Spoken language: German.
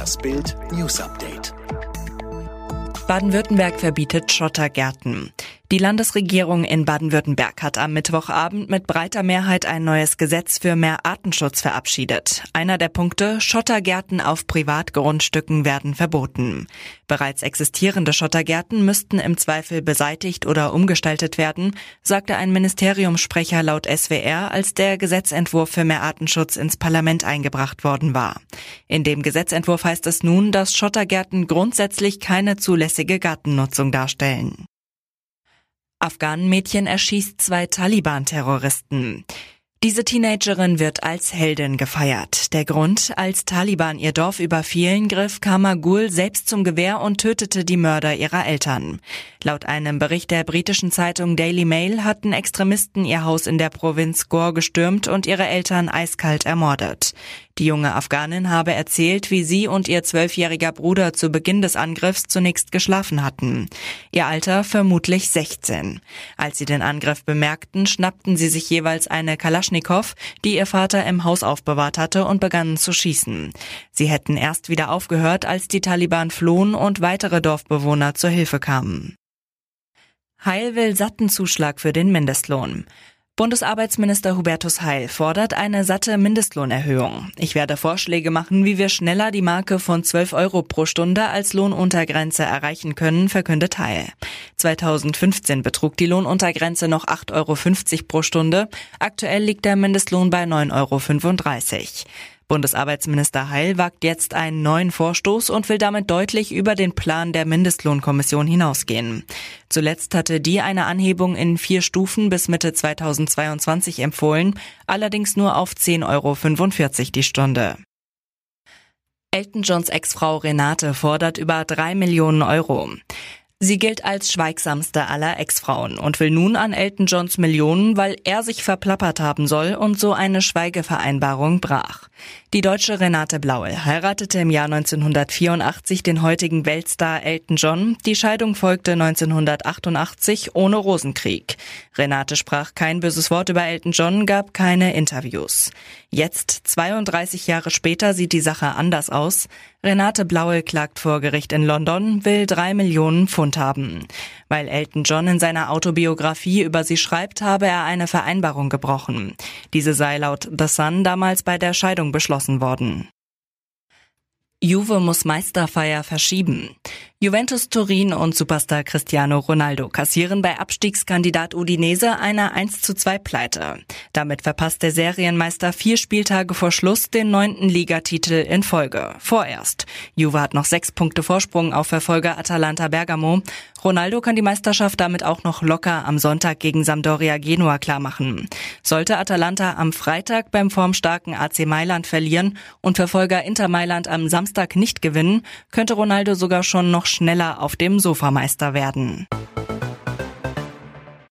Das Bild News Update. Baden-Württemberg verbietet Schottergärten. Die Landesregierung in Baden-Württemberg hat am Mittwochabend mit breiter Mehrheit ein neues Gesetz für mehr Artenschutz verabschiedet. Einer der Punkte, Schottergärten auf Privatgrundstücken werden verboten. Bereits existierende Schottergärten müssten im Zweifel beseitigt oder umgestaltet werden, sagte ein Ministeriumssprecher laut SWR, als der Gesetzentwurf für mehr Artenschutz ins Parlament eingebracht worden war. In dem Gesetzentwurf heißt es nun, dass Schottergärten grundsätzlich keine zulässige Gartennutzung darstellen. Afghanenmädchen erschießt zwei Taliban-Terroristen. Diese Teenagerin wird als Heldin gefeiert. Der Grund, als Taliban ihr Dorf überfielen, griff Kamagul selbst zum Gewehr und tötete die Mörder ihrer Eltern. Laut einem Bericht der britischen Zeitung Daily Mail hatten Extremisten ihr Haus in der Provinz Gore gestürmt und ihre Eltern eiskalt ermordet. Die junge Afghanin habe erzählt, wie sie und ihr zwölfjähriger Bruder zu Beginn des Angriffs zunächst geschlafen hatten. Ihr Alter vermutlich 16. Als sie den Angriff bemerkten, schnappten sie sich jeweils eine Kalaschnikow, die ihr Vater im Haus aufbewahrt hatte, und begannen zu schießen. Sie hätten erst wieder aufgehört, als die Taliban flohen und weitere Dorfbewohner zur Hilfe kamen. Heil will satten Zuschlag für den Mindestlohn. Bundesarbeitsminister Hubertus Heil fordert eine satte Mindestlohnerhöhung. Ich werde Vorschläge machen, wie wir schneller die Marke von 12 Euro pro Stunde als Lohnuntergrenze erreichen können, verkündet Heil. 2015 betrug die Lohnuntergrenze noch 8,50 Euro pro Stunde. Aktuell liegt der Mindestlohn bei 9,35 Euro. Bundesarbeitsminister Heil wagt jetzt einen neuen Vorstoß und will damit deutlich über den Plan der Mindestlohnkommission hinausgehen. Zuletzt hatte die eine Anhebung in vier Stufen bis Mitte 2022 empfohlen, allerdings nur auf 10,45 Euro die Stunde. Elton Johns Ex-Frau Renate fordert über drei Millionen Euro. Sie gilt als schweigsamste aller Ex-Frauen und will nun an Elton Johns Millionen, weil er sich verplappert haben soll und so eine Schweigevereinbarung brach. Die deutsche Renate Blaue heiratete im Jahr 1984 den heutigen Weltstar Elton John. Die Scheidung folgte 1988 ohne Rosenkrieg. Renate sprach kein böses Wort über Elton John, gab keine Interviews. Jetzt, 32 Jahre später, sieht die Sache anders aus. Renate Blaue klagt vor Gericht in London, will drei Millionen Pfund haben. Weil Elton John in seiner Autobiografie über sie schreibt, habe er eine Vereinbarung gebrochen. Diese sei laut The Sun damals bei der Scheidung beschlossen worden. Juve muss Meisterfeier verschieben. Juventus Turin und Superstar Cristiano Ronaldo kassieren bei Abstiegskandidat Udinese eine 1 zu 2 Pleite. Damit verpasst der Serienmeister vier Spieltage vor Schluss den neunten Ligatitel in Folge. Vorerst. Juve hat noch sechs Punkte Vorsprung auf Verfolger Atalanta Bergamo. Ronaldo kann die Meisterschaft damit auch noch locker am Sonntag gegen Sampdoria Genua klarmachen. Sollte Atalanta am Freitag beim formstarken AC Mailand verlieren und Verfolger Inter Mailand am Samstag nicht gewinnen, könnte Ronaldo sogar schon noch schneller auf dem Sofameister werden.